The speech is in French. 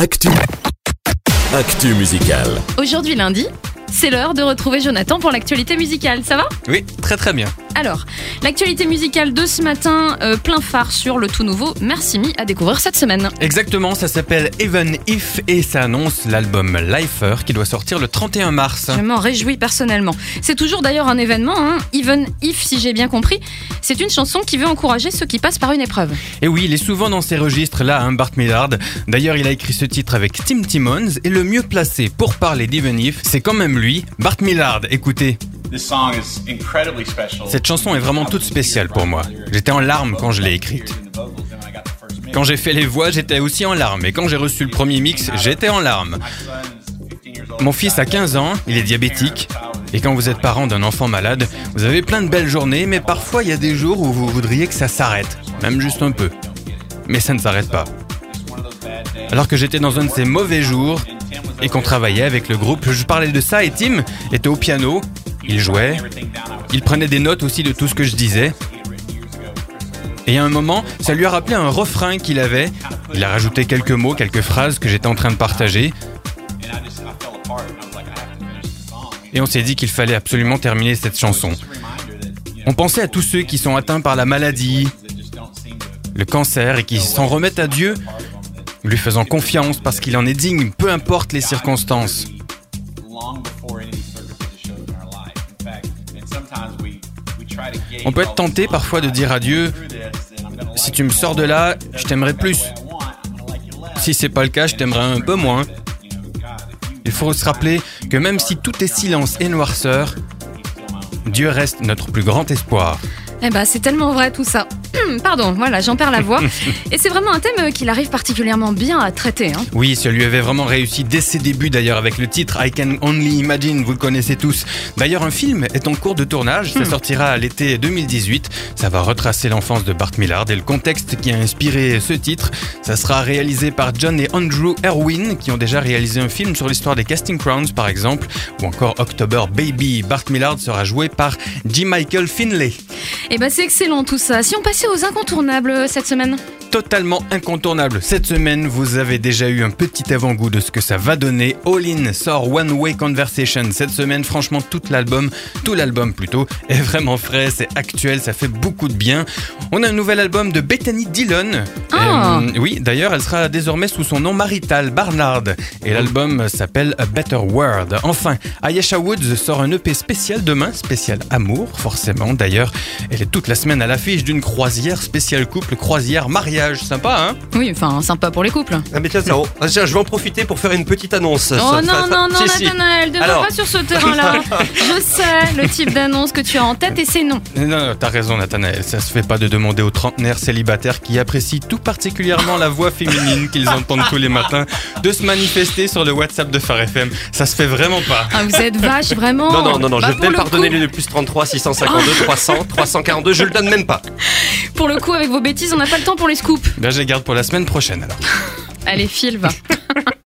Actu. Actu musicale. Aujourd'hui lundi, c'est l'heure de retrouver Jonathan pour l'actualité musicale. Ça va? Oui, très très bien. Alors, l'actualité musicale de ce matin, euh, plein phare sur le tout nouveau Merci Me à découvrir cette semaine. Exactement, ça s'appelle Even If et ça annonce l'album Lifer qui doit sortir le 31 mars. Je m'en réjouis personnellement. C'est toujours d'ailleurs un événement, hein. Even If, si j'ai bien compris. C'est une chanson qui veut encourager ceux qui passent par une épreuve. Et oui, il est souvent dans ces registres-là, hein, Bart Millard. D'ailleurs, il a écrit ce titre avec Tim Timmons et le mieux placé pour parler d'Even If, c'est quand même lui, Bart Millard. Écoutez. Cette chanson est vraiment toute spéciale pour moi. J'étais en larmes quand je l'ai écrite. Quand j'ai fait les voix, j'étais aussi en larmes. Et quand j'ai reçu le premier mix, j'étais en larmes. Mon fils a 15 ans, il est diabétique. Et quand vous êtes parent d'un enfant malade, vous avez plein de belles journées, mais parfois il y a des jours où vous voudriez que ça s'arrête. Même juste un peu. Mais ça ne s'arrête pas. Alors que j'étais dans un de ces mauvais jours et qu'on travaillait avec le groupe, je parlais de ça et Tim était au piano il jouait, il prenait des notes aussi de tout ce que je disais. Et à un moment, ça lui a rappelé un refrain qu'il avait. Il a rajouté quelques mots, quelques phrases que j'étais en train de partager. Et on s'est dit qu'il fallait absolument terminer cette chanson. On pensait à tous ceux qui sont atteints par la maladie, le cancer et qui s'en remettent à Dieu, lui faisant confiance parce qu'il en est digne, peu importe les circonstances. On peut être tenté parfois de dire à Dieu, si tu me sors de là, je t'aimerais plus. Si c'est pas le cas, je t'aimerais un peu moins. Il faut se rappeler que même si tout est silence et noirceur, Dieu reste notre plus grand espoir. Eh ben, c'est tellement vrai tout ça. Pardon, voilà, j'en perds la voix. Et c'est vraiment un thème qu'il arrive particulièrement bien à traiter. Hein. Oui, ça lui avait vraiment réussi dès ses débuts d'ailleurs avec le titre I Can Only Imagine, vous le connaissez tous. D'ailleurs, un film est en cours de tournage, ça hmm. sortira à l'été 2018. Ça va retracer l'enfance de Bart Millard et le contexte qui a inspiré ce titre. Ça sera réalisé par John et Andrew Erwin qui ont déjà réalisé un film sur l'histoire des Casting Crowns par exemple, ou encore October Baby. Bart Millard sera joué par G. Michael Finlay. Eh ben c'est excellent tout ça. Si on passait aux incontournables cette semaine totalement incontournable. Cette semaine, vous avez déjà eu un petit avant-goût de ce que ça va donner. All In sort One Way Conversation. Cette semaine, franchement, tout l'album, tout l'album plutôt, est vraiment frais, c'est actuel, ça fait beaucoup de bien. On a un nouvel album de Bethany Dillon. Euh, oui, d'ailleurs, elle sera désormais sous son nom marital, Barnard. Et l'album s'appelle A Better World. Enfin, Ayesha Woods sort un EP spécial demain, spécial amour, forcément. D'ailleurs, elle est toute la semaine à l'affiche d'une croisière spéciale couple, croisière mariage Sympa, hein Oui, enfin, sympa pour les couples. Ah, mais tiens, ça, ah, je vais en profiter pour faire une petite annonce. Oh non, non, non, Nathanaël, ne va pas sur ce terrain-là. je sais le type d'annonce que tu as en tête et c'est non. Non, non, t'as raison, Nathanaël. Ça se fait pas de demander aux trentenaires célibataires qui apprécient tout particulièrement la voix féminine qu'ils entendent tous les matins de se manifester sur le WhatsApp de Phare FM. Ça se fait vraiment pas. Ah, vous êtes vache, vraiment Non, non, non, non, bah, je vais pardonner le plus 33 652 300 342, je le donne même pas. Pour le coup, avec vos bêtises, on n'a pas le temps pour les scoops. Ben, je les garde pour la semaine prochaine alors. Allez, file, va.